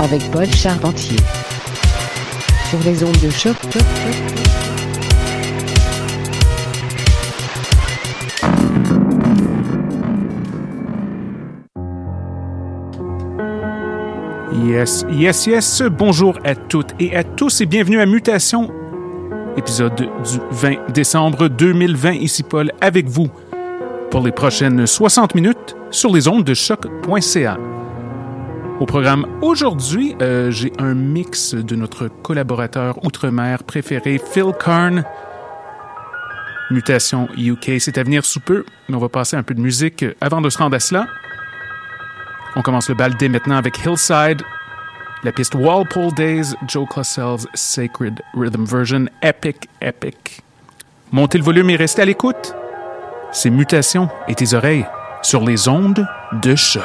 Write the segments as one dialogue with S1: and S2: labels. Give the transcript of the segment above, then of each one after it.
S1: Avec Paul Charpentier sur les ondes de choc.
S2: Yes, yes, yes. Bonjour à toutes et à tous et bienvenue à Mutation, épisode du 20 décembre 2020. Ici Paul avec vous pour les prochaines 60 minutes sur les ondes de choc.ca. Au programme aujourd'hui, euh, j'ai un mix de notre collaborateur outre-mer préféré, Phil Karn. Mutation UK, c'est à venir sous peu, mais on va passer un peu de musique avant de se rendre à cela. On commence le bal dès maintenant avec Hillside, la piste Walpole Days, Joe Classel's Sacred Rhythm Version, epic, epic. Montez le volume et restez à l'écoute. C'est Mutation et tes oreilles sur les ondes de choc.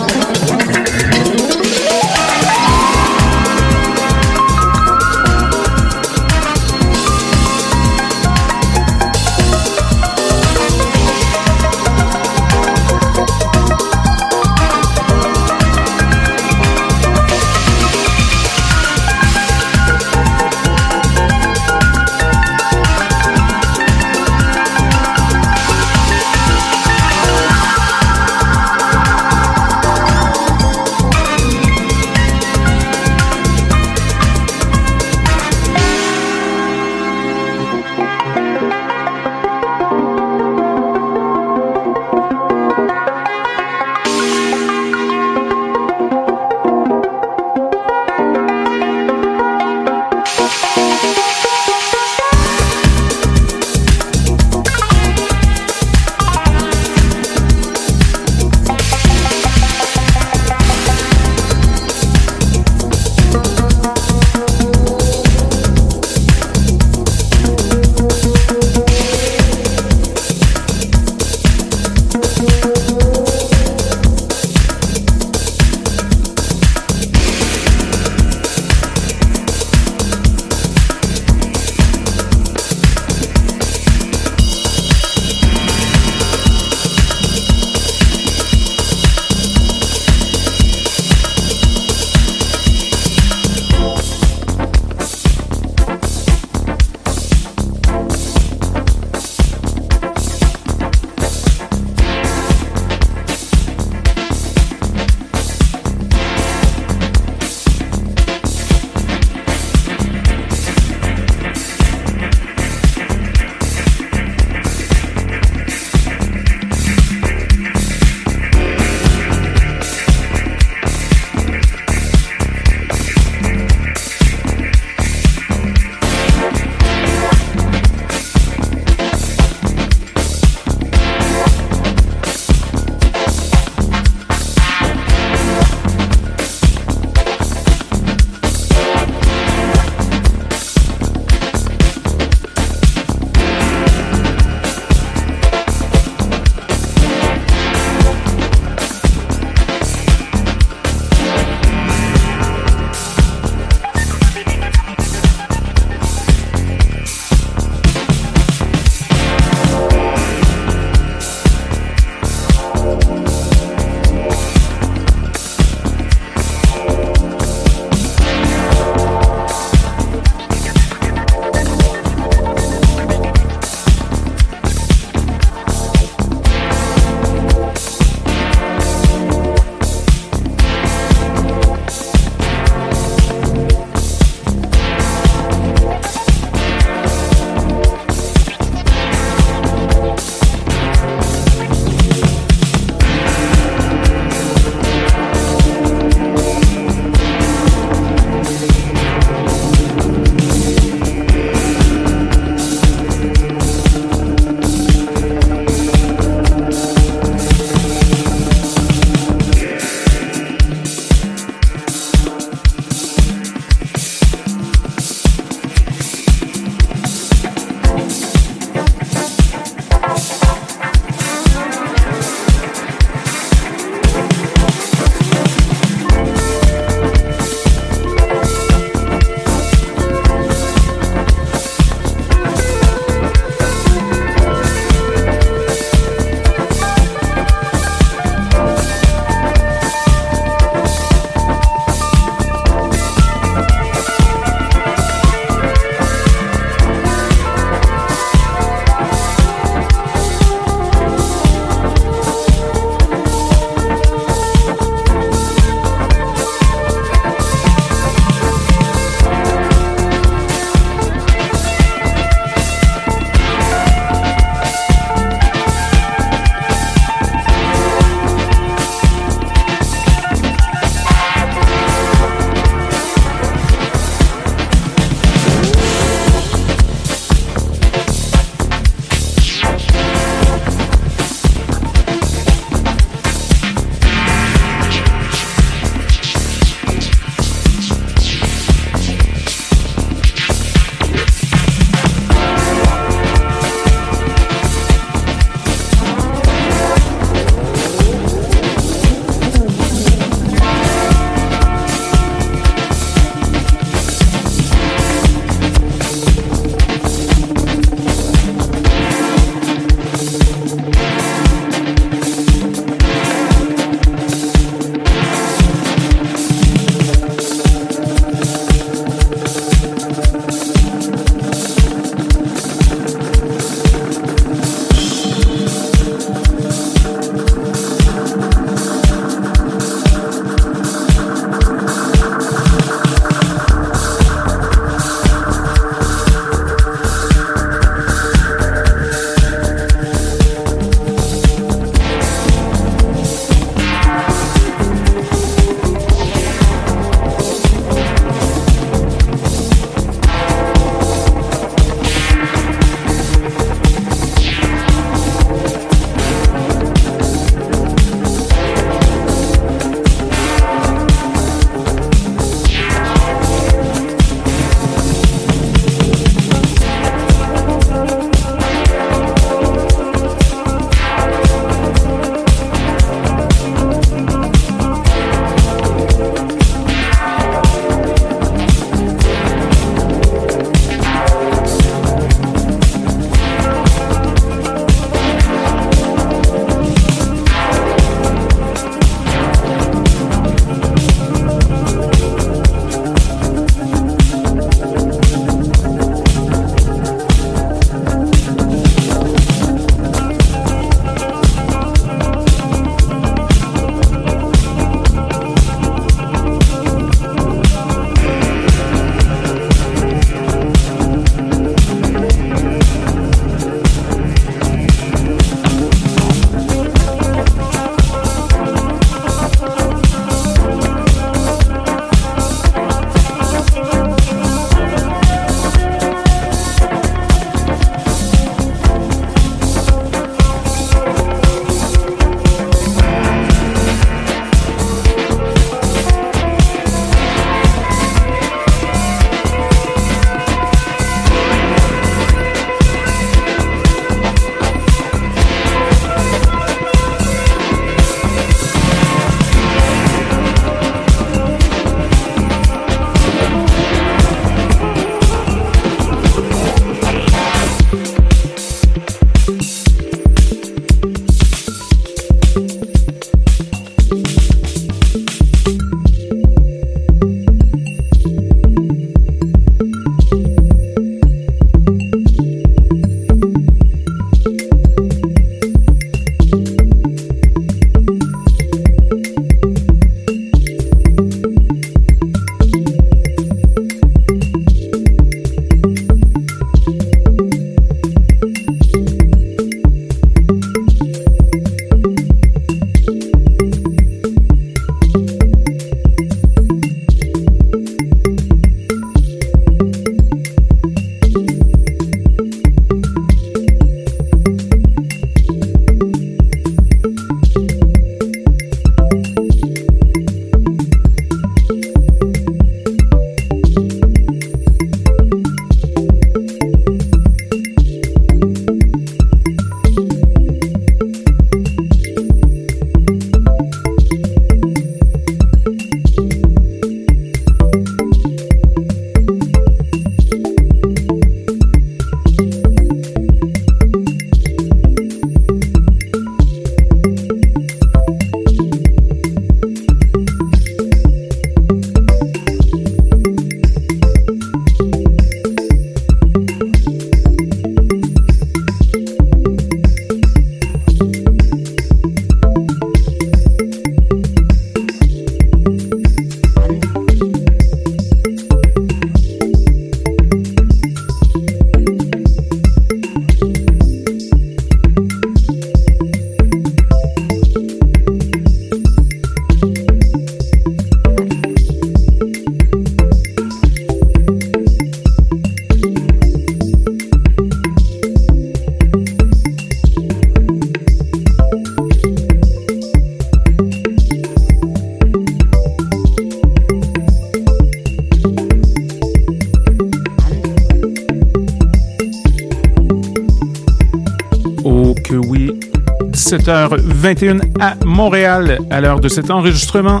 S2: 17h21 à Montréal à l'heure de cet enregistrement.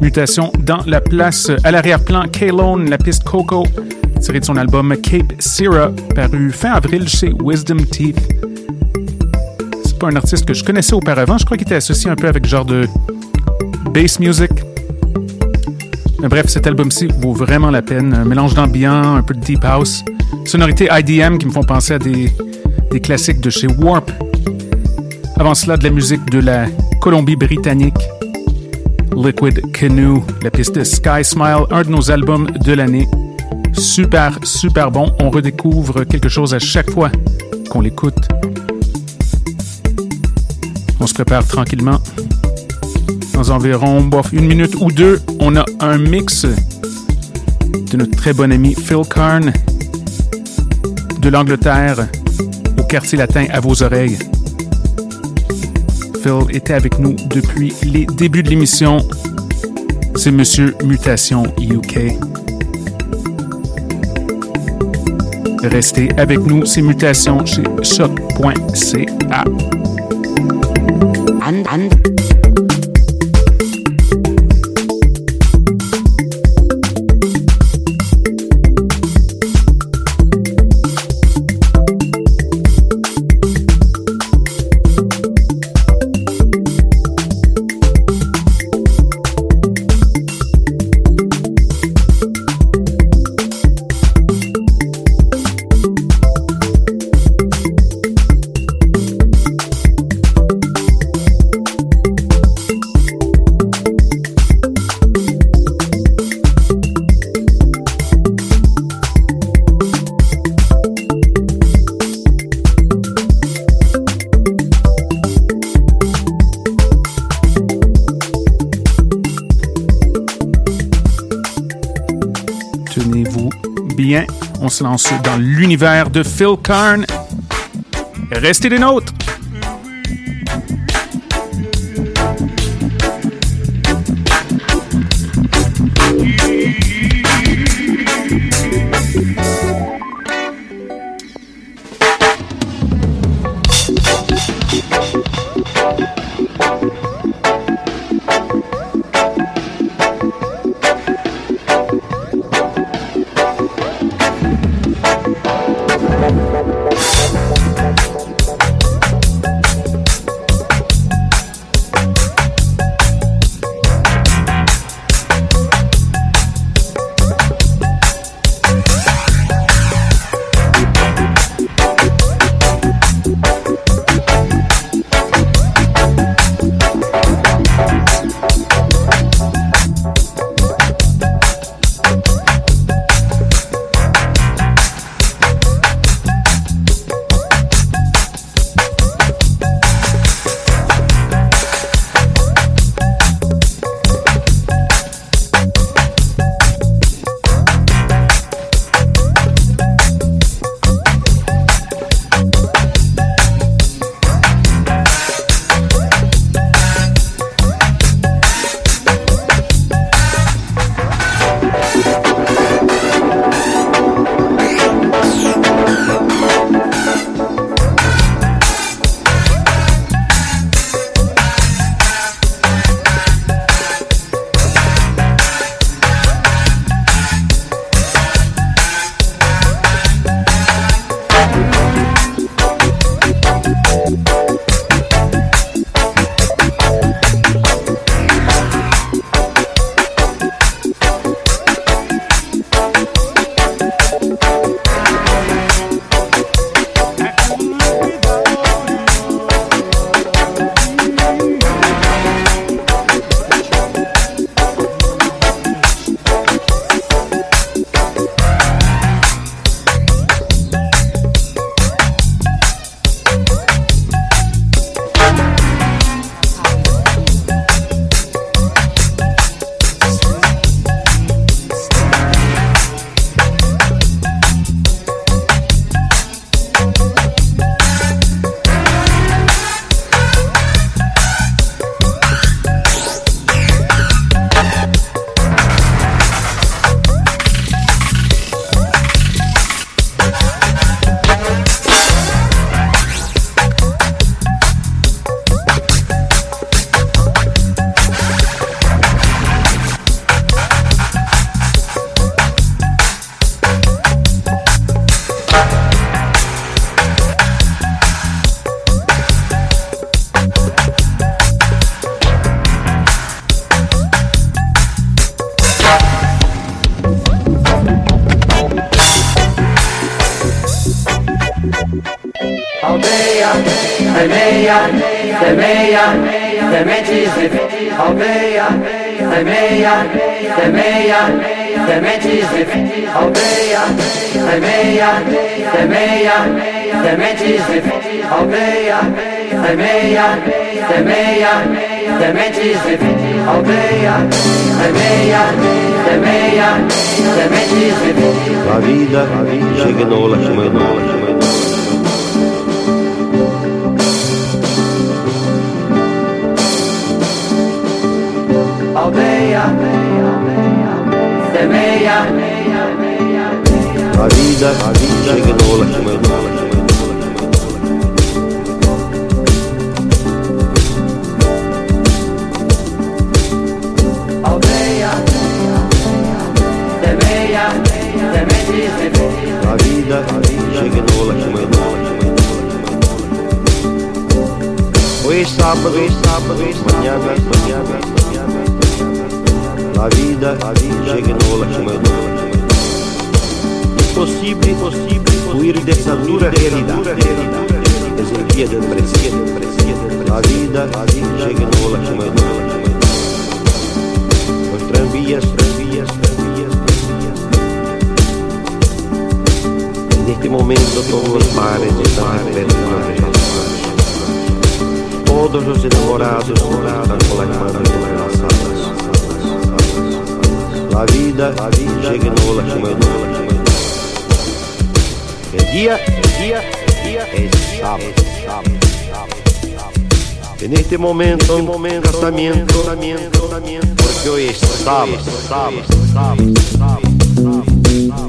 S2: Mutation dans la place à l'arrière-plan K-Lone, la piste Coco, tirée de son album Cape Sierra, paru fin avril chez Wisdom Teeth. C'est pas un artiste que je connaissais auparavant, je crois qu'il était associé un peu avec genre de bass music. Bref, cet album-ci vaut vraiment la peine. Un mélange d'ambiance, un peu de deep house, sonorités IDM qui me font penser à des, des classiques de chez Warp. Avant cela, de la musique de la Colombie-Britannique. Liquid Canoe, la piste de Sky Smile, un de nos albums de l'année. Super, super bon. On redécouvre quelque chose à chaque fois qu'on l'écoute. On se prépare tranquillement. Dans environ bof, une minute ou deux, on a un mix de notre très bon ami Phil Karn de l'Angleterre au quartier latin à vos oreilles. Était avec nous depuis les débuts de l'émission. C'est Monsieur Mutation UK. Restez avec nous, c'est Mutation chez choc.ca. dans l'univers de Phil Karn. Restez des nôtres!
S3: Semeia, semeia, sementes de aldeia, semeia, semeia, sementes de aldeia, semeia, semeia, sementes de aldeia, semeia, semeia, sementes de aldeia, semeia, semeia, sementes de.
S4: La vida chega no la chama no la
S3: aldeia, semeia.
S4: A vida, a vida chega na ola que manda,
S3: ola que manda. A vida
S4: chega na ola que manda, ola que manda. Hoje é sábado, hoje é sábado, hoje manhã, manhã, manhã. La vida, la vida gegnola uma mandou. Impossível, impossível fugir dessa dura realidade. Desempiedo, preciado, preciado. La vida, la vida gegnola que. Os tranvias, tranvias, tranvias, tranvias. Neste momento todos os mares estão repercutindo. Todos os enamorados estão com as mãos entrelaçadas. La vida, la
S3: vida
S4: gegnola chega eu dou. É dia, é dia, é dia, é sábado.
S3: E neste
S4: momento, neste momento, tratamento, tratamento, porque é hoje é sábado, sábado, sábado, sábado, sábado.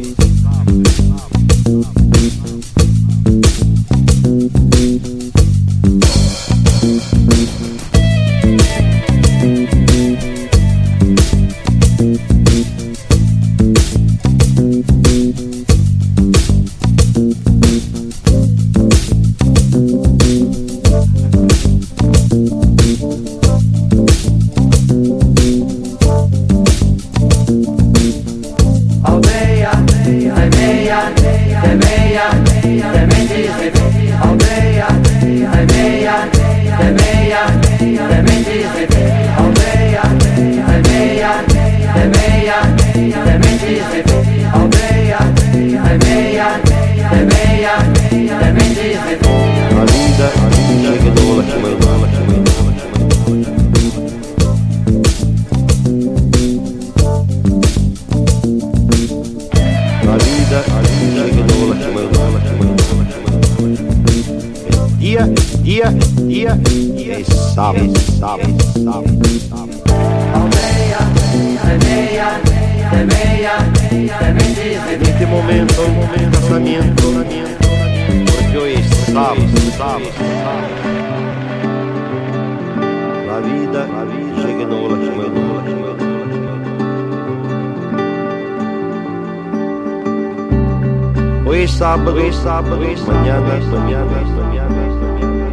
S4: Sonhada, sonhada, sonhada, sonhada.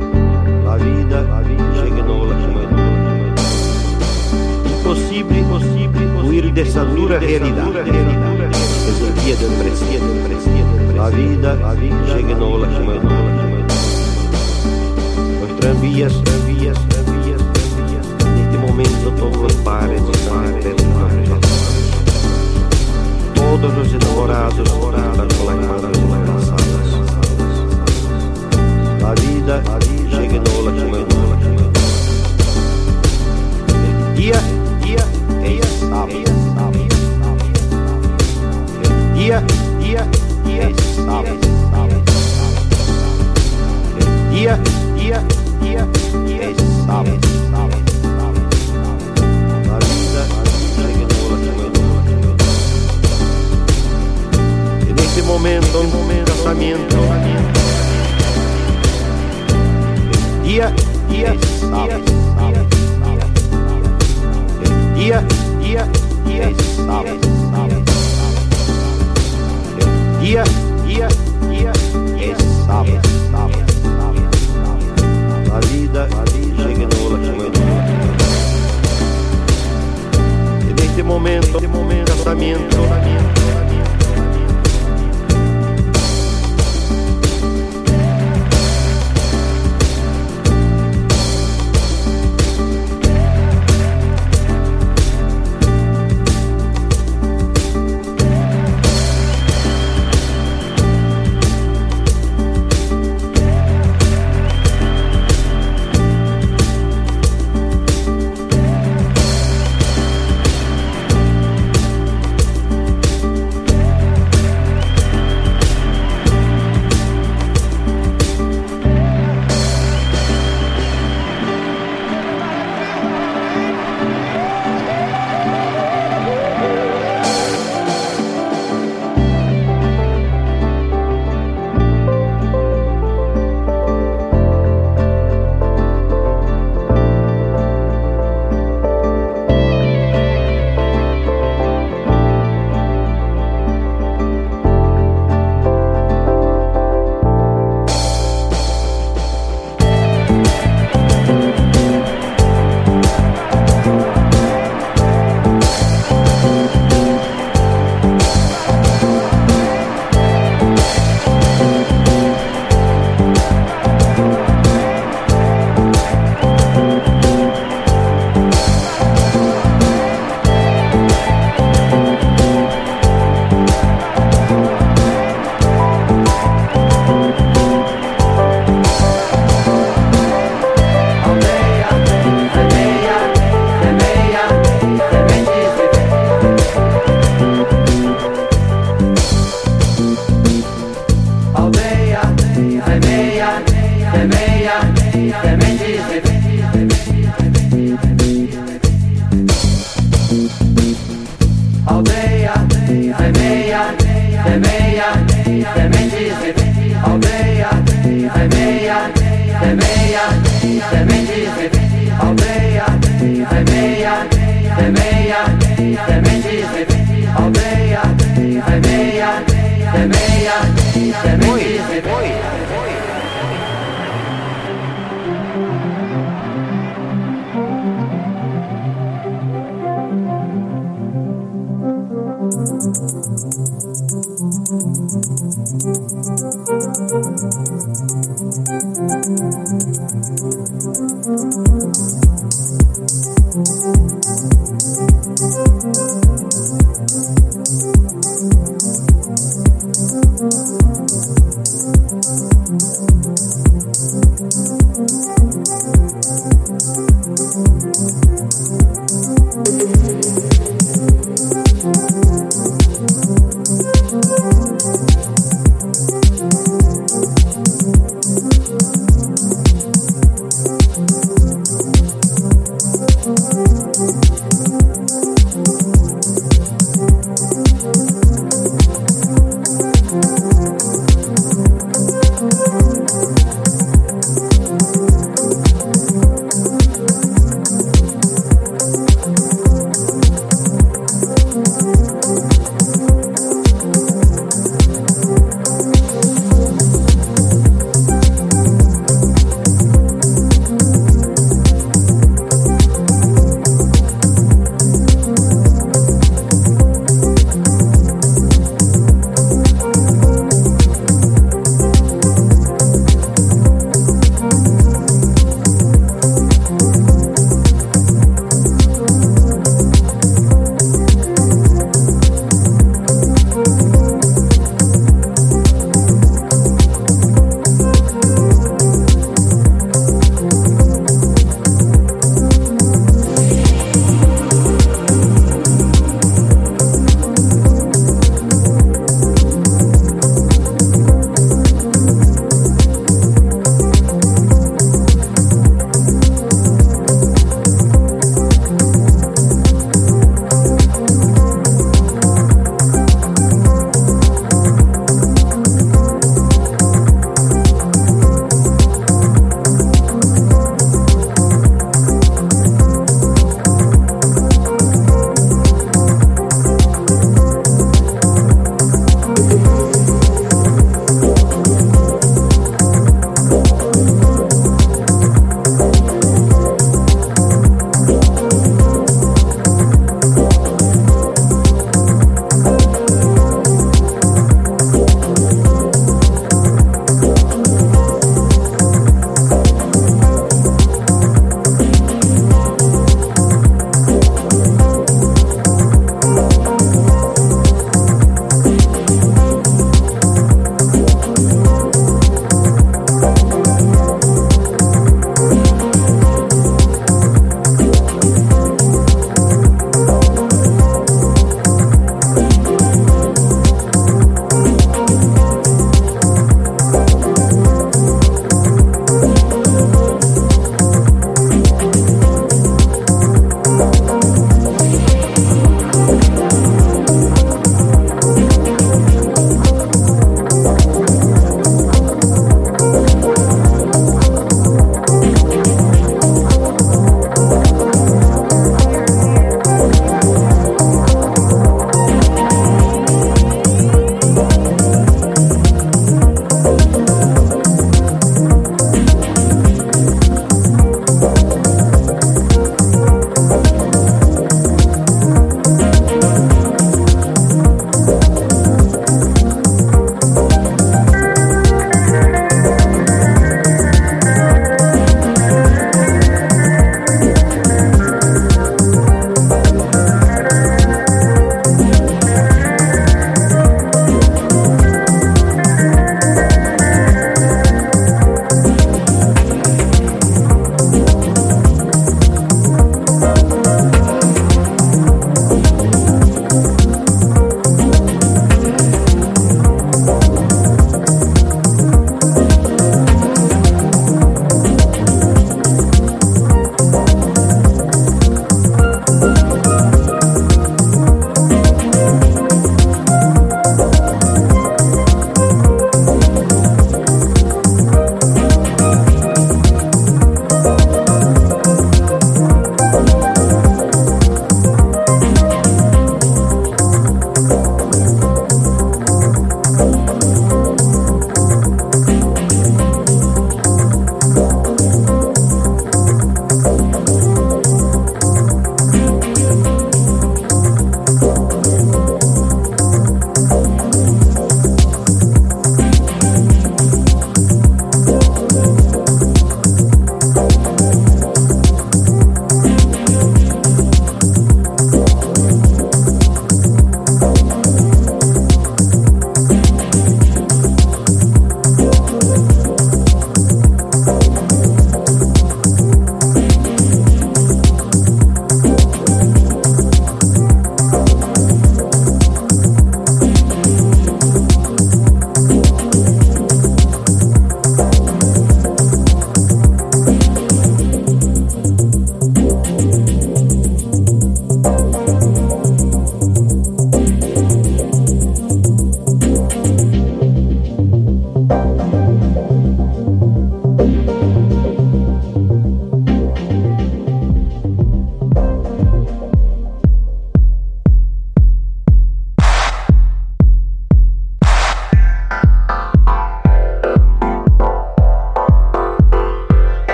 S4: La vida, la vida, chegnou la Impossível, impossível ir dessa dura realidade. Desafia de precia, de precia, de precia. La vida, la vida, chegnou la Os tranvias, tranvias, tranvias, tranvias. Neste momento todos os pares, pares, pares. Todos os enamorados, enamorados, enamorados a vida, chegnola no eu dou. Dia, dia, dia, sábado. Dia, dia, dia, sábado. Dia, dia, dia, dia, sábado. A vida, chegnola como eu dou. E nesse momento, um casamento. ia, ia, ia, ia, ia, ia, ia, ia, ia, sábado, sábado, sábado, a vida, a vida chega no latimento. E neste momento, neste momento, casamento, casamento.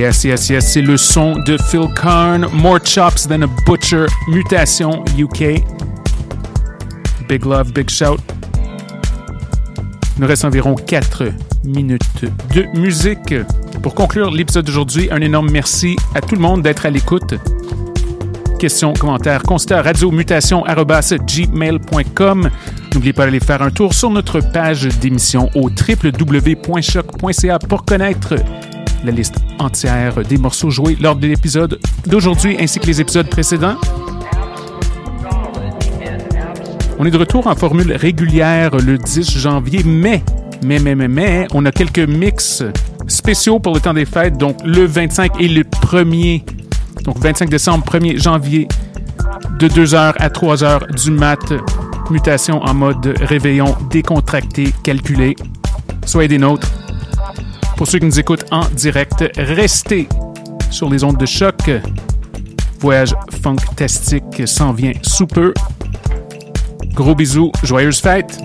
S2: Yes, yes, yes, c'est le son de Phil Karn. More chops than a butcher. Mutation UK. Big love, big shout. Il nous reste environ 4 minutes de musique. Pour conclure l'épisode d'aujourd'hui, un énorme merci à tout le monde d'être à l'écoute. Questions, commentaires, constats, radiomutation.gmail.com. N'oubliez pas d'aller faire un tour sur notre page d'émission au www.choc.ca pour connaître la liste entière des morceaux joués lors de l'épisode d'aujourd'hui ainsi que les épisodes précédents. On est de retour en formule régulière le 10 janvier, mais, mais, mais, mais, mais, on a quelques mix spéciaux pour le temps des fêtes, donc le 25 et le 1er, donc 25 décembre, 1er janvier, de 2h à 3h du mat, mutation en mode réveillon décontracté, calculé. Soyez des nôtres. Pour ceux qui nous écoutent en direct, restez sur les ondes de choc. Voyage fantastique s'en vient sous peu. Gros bisous, joyeuses fêtes!